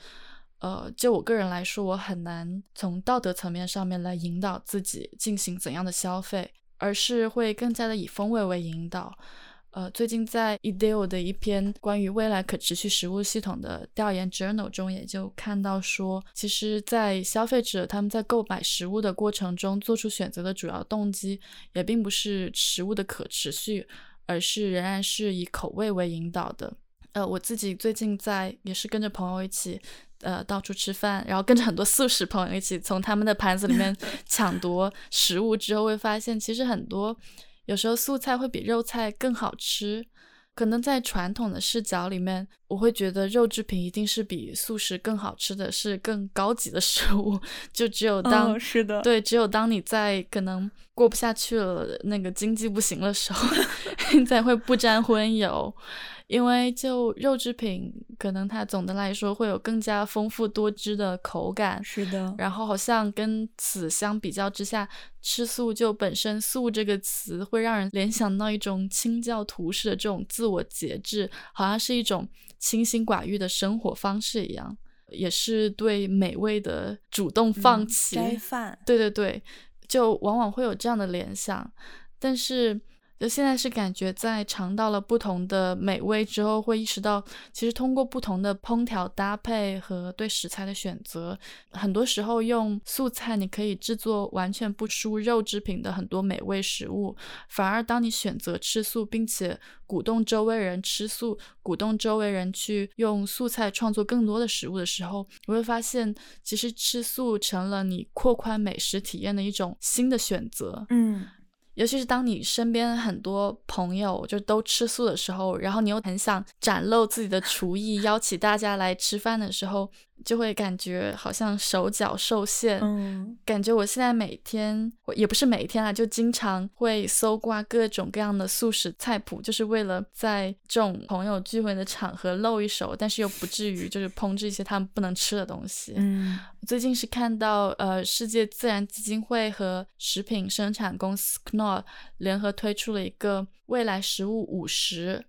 呃，就我个人来说，我很难从道德层面上面来引导自己进行怎样的消费，而是会更加的以风味为引导。呃，最近在 Ideal 的一篇关于未来可持续食物系统的调研 journal 中，也就看到说，其实，在消费者他们在购买食物的过程中做出选择的主要动机，也并不是食物的可持续，而是仍然是以口味为引导的。呃，我自己最近在也是跟着朋友一起，呃，到处吃饭，然后跟着很多素食朋友一起从他们的盘子里面 抢夺食物之后，会发现其实很多。有时候素菜会比肉菜更好吃，可能在传统的视角里面，我会觉得肉制品一定是比素食更好吃的是更高级的食物。就只有当是的，对，只有当你在可能过不下去了，那个经济不行的时候，你才会不沾荤油。因为就肉制品，可能它总的来说会有更加丰富多汁的口感，是的。然后好像跟此相比较之下，吃素就本身“素”这个词会让人联想到一种清教徒式的这种自我节制，好像是一种清心寡欲的生活方式一样，也是对美味的主动放弃。斋饭。对对对，就往往会有这样的联想，但是。就现在是感觉，在尝到了不同的美味之后，会意识到，其实通过不同的烹调搭配和对食材的选择，很多时候用素菜，你可以制作完全不输肉制品的很多美味食物。反而当你选择吃素，并且鼓动周围人吃素，鼓动周围人去用素菜创作更多的食物的时候，你会发现，其实吃素成了你扩宽美食体验的一种新的选择。嗯。尤其是当你身边很多朋友就都吃素的时候，然后你又很想展露自己的厨艺，邀请大家来吃饭的时候。就会感觉好像手脚受限，嗯，感觉我现在每天也不是每天啊，就经常会搜刮各种各样的素食菜谱，就是为了在这种朋友聚会的场合露一手，但是又不至于就是烹制一些他们不能吃的东西。嗯，最近是看到呃，世界自然基金会和食品生产公司 Knorr 联合推出了一个未来食物五十。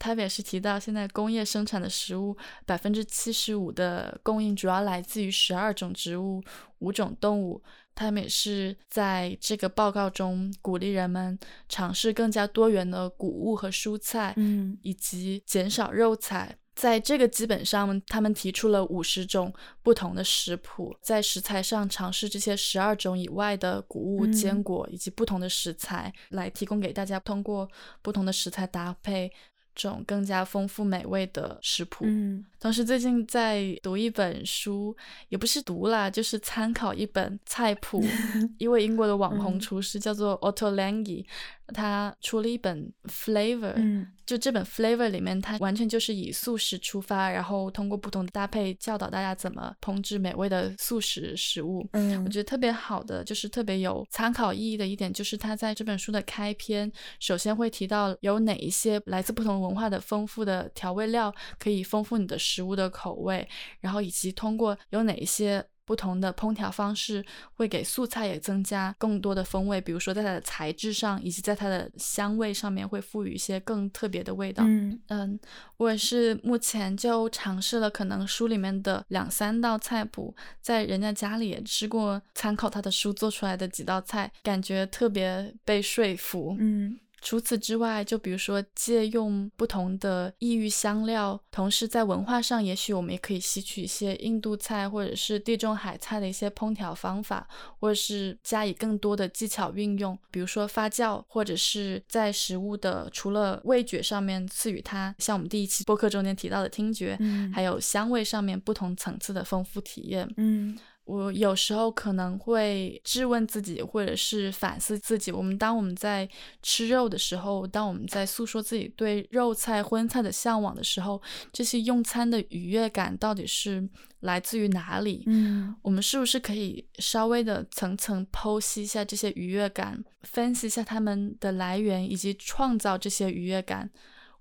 他也是提到，现在工业生产的食物百分之七十五的供应主要来自于十二种植物、五种动物。他们也是在这个报告中鼓励人们尝试更加多元的谷物和蔬菜，嗯，以及减少肉菜。在这个基本上，他们提出了五十种不同的食谱，在食材上尝试这些十二种以外的谷物、坚果以及不同的食材，来提供给大家通过不同的食材搭配。这种更加丰富美味的食谱。嗯同时，最近在读一本书，也不是读啦，就是参考一本菜谱，一位英国的网红嗯厨师叫做 Otto Lengi，他出了一本 Flavor，、嗯就这本 Flavor 里面，它完全就是以素食出发，然后通过不同的搭配教导大家怎么烹制美味的素食食物。嗯，我觉得特别好的，就是特别有参考意义的一点，就是他在这本书的开篇，首先会提到有哪一些来自不同文化的丰富的调味料可以丰富你的食物的口味，然后以及通过有哪一些。不同的烹调方式会给素菜也增加更多的风味，比如说在它的材质上，以及在它的香味上面会赋予一些更特别的味道。嗯嗯，我也是目前就尝试了可能书里面的两三道菜谱，在人家家里也吃过，参考他的书做出来的几道菜，感觉特别被说服。嗯除此之外，就比如说借用不同的异域香料，同时在文化上，也许我们也可以吸取一些印度菜或者是地中海菜的一些烹调方法，或者是加以更多的技巧运用，比如说发酵，或者是在食物的除了味觉上面赐予它，像我们第一期播客中间提到的听觉，嗯还有香味上面不同层次的丰富体验。嗯我有时候可能会质问自己，或者是反思自己。我们当我们在吃肉的时候，当我们在诉说自己对肉菜、荤菜的向往的时候，这些用餐的愉悦感到底是来自于哪里？嗯我们是不是可以稍微的层层剖析一下这些愉悦感，分析一下它们的来源，以及创造这些愉悦感？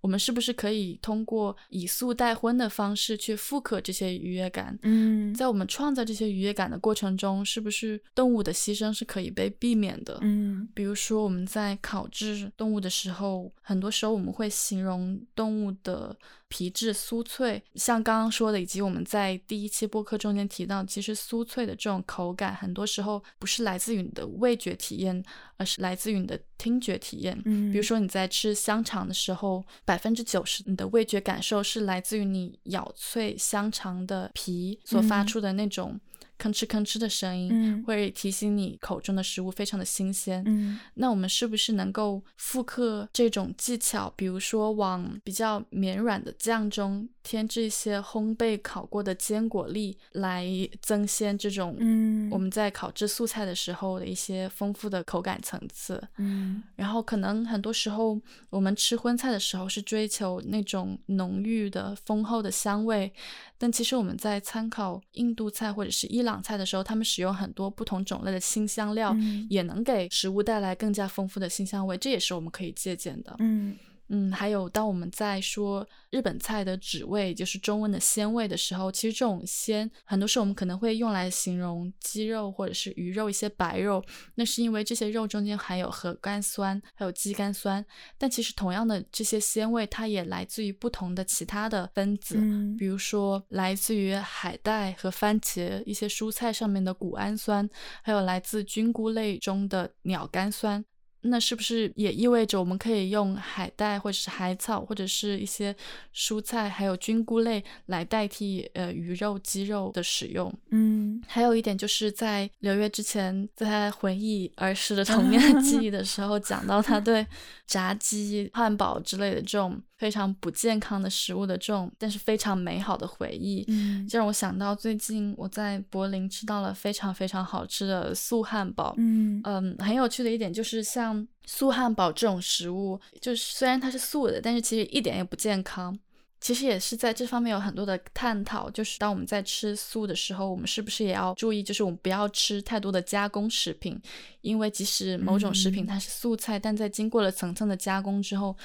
我们是不是可以通过以素代荤的方式去复刻这些愉悦感？嗯在我们创造这些愉悦感的过程中，是不是动物的牺牲是可以被避免的？嗯比如说我们在烤制动物的时候，很多时候我们会形容动物的皮质酥脆，像刚刚说的，以及我们在第一期播客中间提到，其实酥脆的这种口感，很多时候不是来自于你的味觉体验，而是来自于你的听觉体验。嗯，比如说你在吃香肠的时候，百分之九十你的味觉感受是来自于你咬脆香肠的皮所发嗯。出的那种吭哧吭哧的声音，嗯会提醒你口中的食物非常的新鲜。嗯那我们是不是能够复刻这种技巧？比如说往比较绵软的酱中添置一些烘焙烤过的坚果粒，来增鲜这种嗯我们在烤制素菜的时候的一些丰富的口感层次。嗯然后可能很多时候我们吃荤菜的时候是追求那种浓郁的、丰厚的香味，但其实我们在参考印度菜或者是伊朗菜的时候，他们使用很多不同种类的新香料，嗯也能给食物带来更加丰富的新香味，这也是我们可以借鉴的。嗯嗯，还有当我们在说日本菜的旨味，就是中文的鲜味的时候，其实这种鲜很多时候我们可能会用来形容鸡肉或者是鱼肉一些白肉，那是因为这些肉中间含有核苷酸还有肌苷酸，但其实同样的这些鲜味，它也来自于不同的其他的分子，嗯比如说来自于海带和番茄一些蔬菜上面的谷氨酸，还有来自菌菇类中的鸟苷酸。那是不是也意味着我们可以用海带或者是海草或者是一些蔬菜还有菌菇类来代替呃鱼肉、鸡肉的使用？嗯还有一点就是在刘月之前在回忆儿时的童年 记忆的时候，讲到他对炸鸡、汉堡之类的这种非常不健康的食物的这种，但是非常美好的回忆，嗯就让我想到最近我在柏林吃到了非常非常好吃的素汉堡。嗯嗯，很有趣的一点就是，像素汉堡这种食物，就是虽然它是素的，但是其实一点也不健康。其实也是在这方面有很多的探讨，就是当我们在吃素的时候，我们是不是也要注意，就是我们不要吃太多的加工食品，因为即使某种食品嗯。它是素菜，但在经过了层层的加工之后，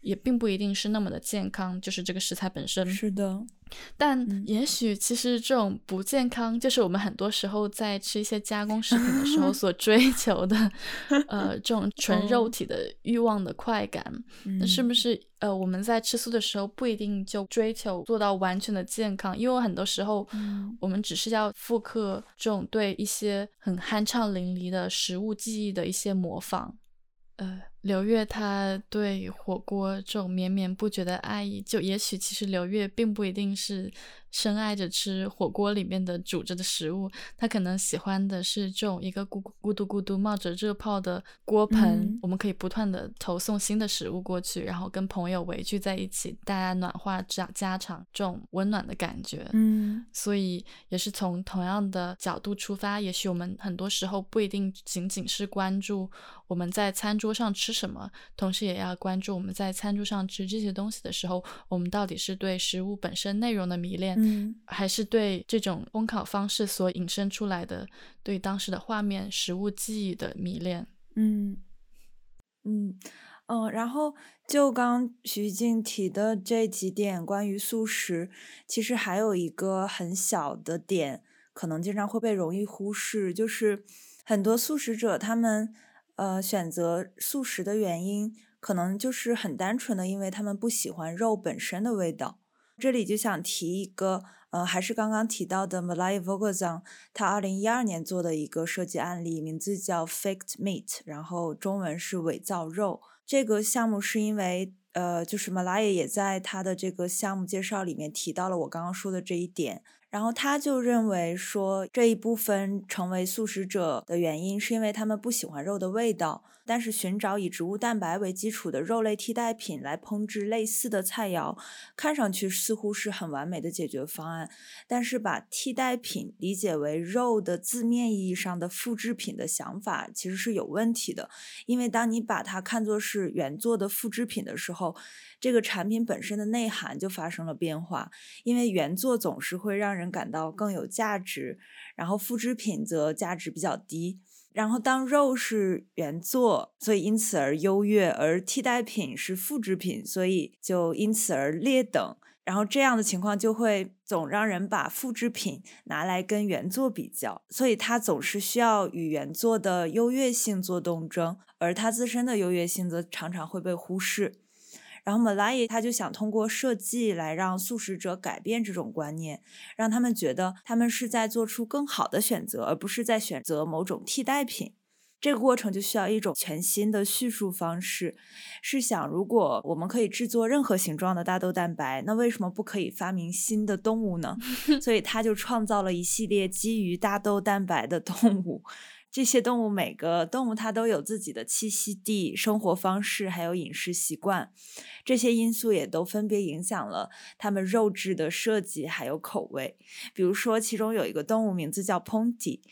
也并不一定是那么的健康，就是这个食材本身。是的，但嗯也许其实这种不健康，就是我们很多时候在吃一些加工食品的时候 所追求的，呃，这种 纯肉哦体的欲望的快感。那是嗯不是呃，我们在吃素的时候不一定就追求做到完全的健康？因为很多时候，嗯我们只是要复刻这种对一些很酣畅淋漓的食物记忆的一些模仿。呃，刘月他对火锅这种绵绵不绝的爱意，就也许其实刘月并不一定是深爱着吃火锅里面的煮着的食物，他可能喜欢的是这种一个咕咕嘟咕嘟冒着热泡的锅盆，我们可以不断的投送新的食物过去，然后跟朋友围聚在一起，大家暖化家家常，这种温暖的感觉。嗯，所以也是从同样的角度出发，也许我们很多时候不一定仅仅是关注我们在餐桌上吃什么，同时也要关注我们在餐桌上吃这些东西的时候，我们到底是对食物本身内容的迷恋。嗯，还是对这种烘烤方式所引申出来的对当时的画面、食物记忆的迷恋。嗯嗯嗯，然后就刚徐静提的这几点关于素食，其实还有一个很小的点，可能经常会被容易忽视，就是很多素食者他们呃选择素食的原因，可能就是很单纯的，因为他们不喜欢肉本身的味道。这里就想提一个，呃，还是刚刚提到的 Malay Vogelsang，他二零一二年做的一个设计案例，名字叫 Faked Meat，然后中文是伪造肉。这个项目是因为，呃，就是 Malay 也在他的这个项目介绍里面提到了我刚刚说的这一点。然后他就认为说，这一部分成为素食者的原因，是因为他们不喜欢肉的味道。但是寻找以植物蛋白为基础的肉类替代品来烹制类似的菜肴，看上去似乎是很完美的解决方案。但是把替代品理解为肉的字面意义上的复制品的想法，其实是有问题的。因为当你把它看作是原作的复制品的时候，这个产品本身的内涵就发生了变化。因为原作总是会让人感到更有价值，然后复制品则价值比较低。然后，当肉是原作，所以因此而优越；而替代品是复制品，所以就因此而劣等。然后这样的情况就会总让人把复制品拿来跟原作比较，所以它总是需要与原作的优越性做斗争，而它自身的优越性则常常会被忽视。然后 Malay 他就想通过设计来让素食者改变这种观念，让他们觉得他们是在做出更好的选择，而不是在选择某种替代品。这个过程就需要一种全新的叙述方式。试想，如果我们可以制作任何形状的大豆蛋白，那为什么不可以发明新的动物呢？所以他就创造了一系列基于大豆蛋白的动物。这些动物每个动物它都有自己的栖息地、生活方式，还有饮食习惯。这些因素也都分别影响了它们肉质的设计还有口味。比如说，其中有一个动物名字叫 Ponty，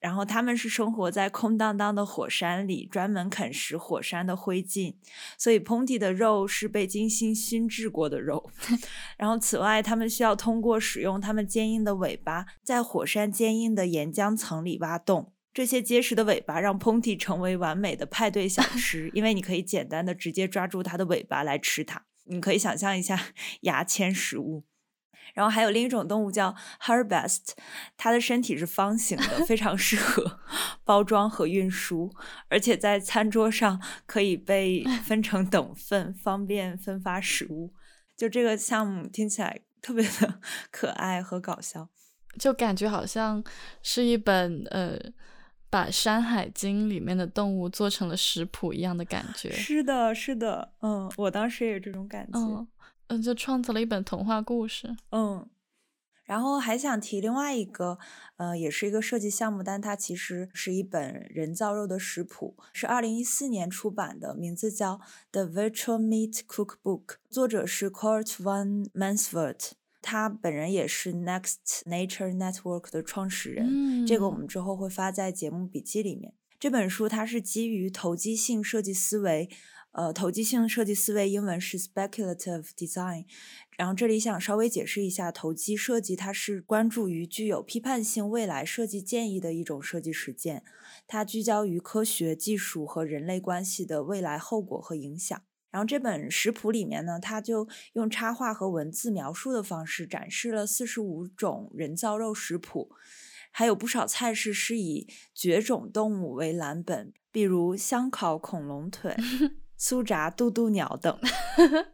然后它们是生活在空荡荡的火山里，专门啃食火山的灰烬，所以 Ponty 的肉是被精心熏制过的肉。然后，此外，它们需要通过使用它们坚硬的尾巴，在火山坚硬的岩浆层里挖洞。这些结实的尾巴让 Ponty 成为完美的派对小 吃，因为你可以简单的直接抓住它的尾巴来吃它。你可以想象一下 牙签食物。然后还有另一种动物叫 Herbest，它的身体是方形的，非常适合 包装和运输，而且在餐桌上可以被分成等份，方便分发食物。就这个项目听起来特别的可爱和搞笑，就感觉好像是一本呃。把《山海经》里面的动物做成了食谱一样的感觉。是的，是的，嗯，我当时也有这种感觉，嗯，就创造了一本童话故事，嗯。然后还想提另外一个，呃，也是一个设计项目，但它其实是一本人造肉的食谱，是二零一四年出版的，名字叫《The Virtual Meat Cookbook》，作者是 Court van Mansvert。他本人也是 Next Nature Network 的创始人，这个我们之后会发在节目笔记里面。这本书它是基于投机性设计思维，呃，投机性设计思维英文是 speculative design。然后这里想稍微解释一下，投机设计它是关注于具有批判性未来设计建议的一种设计实践，它聚焦于科学技术和人类关系的未来后果和影响。然后这本食谱里面呢，它就用插画和文字描述的方式展示了四十五种人造肉食谱，还有不少菜式是以绝种动物为蓝本，比如香烤恐龙腿、酥炸渡渡鸟等。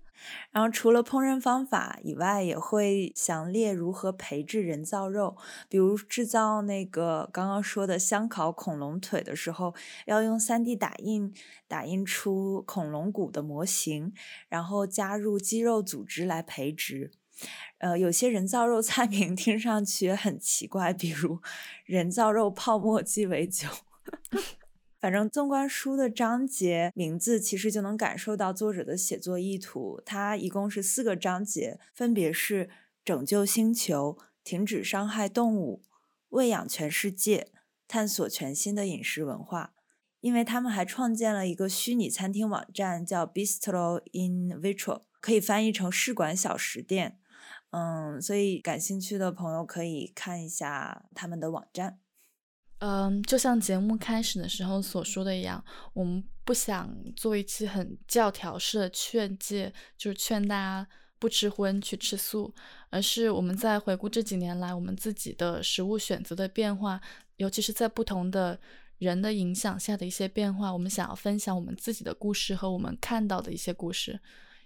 然后除了烹饪方法以外，也会详列如何培制人造肉。比如制造那个刚刚说的香烤恐龙腿的时候，要用 3D 打印打印出恐龙骨的模型，然后加入肌肉组织来培植。呃，有些人造肉菜名听上去很奇怪，比如人造肉泡沫鸡尾酒。反正纵观书的章节名字，其实就能感受到作者的写作意图。它一共是四个章节，分别是拯救星球、停止伤害动物、喂养全世界、探索全新的饮食文化。因为他们还创建了一个虚拟餐厅网站，叫 Bistro in Vitro，可以翻译成试管小食店。嗯，所以感兴趣的朋友可以看一下他们的网站。嗯，就像节目开始的时候所说的一样，我们不想做一期很教条式的劝诫，就是劝大家不吃荤去吃素，而是我们在回顾这几年来我们自己的食物选择的变化，尤其是在不同的人的影响下的一些变化，我们想要分享我们自己的故事和我们看到的一些故事。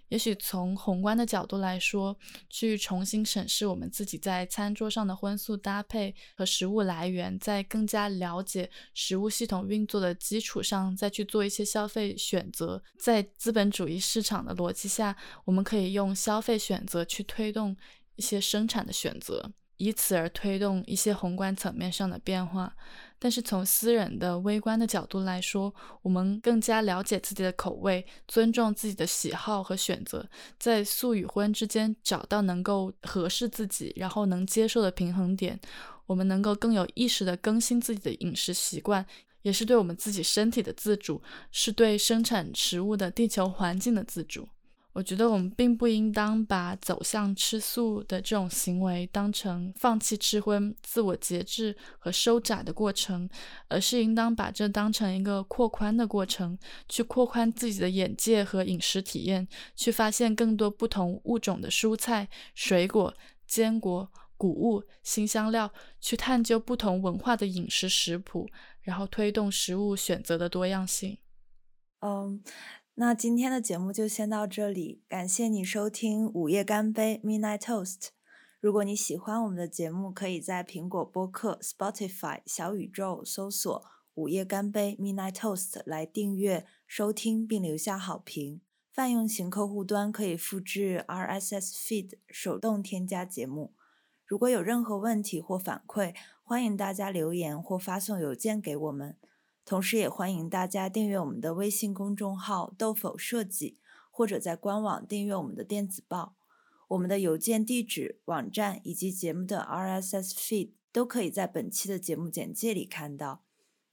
也许从宏观的角度来说，去重新审视我们自己在餐桌上的荤素搭配和食物来源，在更加了解食物系统运作的基础上，再去做一些消费选择。在资本主义市场的逻辑下，我们可以用消费选择去推动一些生产的选择。以此而推动一些宏观层面上的变化，但是从私人的微观的角度来说，我们更加了解自己的口味，尊重自己的喜好和选择，在素与荤之间找到能够合适自己，然后能接受的平衡点。我们能够更有意识地更新自己的饮食习惯，也是对我们自己身体的自主，是对生产食物的地球环境的自主。我觉得我们并不应当把走向吃素的这种行为当成放弃吃荤、自我节制和收窄的过程，而是应当把这当成一个扩宽的过程，去扩宽自己的眼界和饮食体验，去发现更多不同物种的蔬菜、水果、坚果、谷物、新香料，去探究不同文化的饮食食谱，然后推动食物选择的多样性。嗯。那今天的节目就先到这里，感谢你收听午夜干杯 （Midnight Toast）。如果你喜欢我们的节目，可以在苹果播客、Spotify、小宇宙搜索“午夜干杯 （Midnight Toast）” 来订阅、收听并留下好评。泛用型客户端可以复制 RSS feed 手动添加节目。如果有任何问题或反馈，欢迎大家留言或发送邮件给我们。同时，也欢迎大家订阅我们的微信公众号“豆否设计”，或者在官网订阅我们的电子报。我们的邮件地址、网站以及节目的 RSS feed 都可以在本期的节目简介里看到。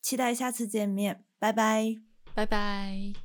期待下次见面，拜拜，拜拜。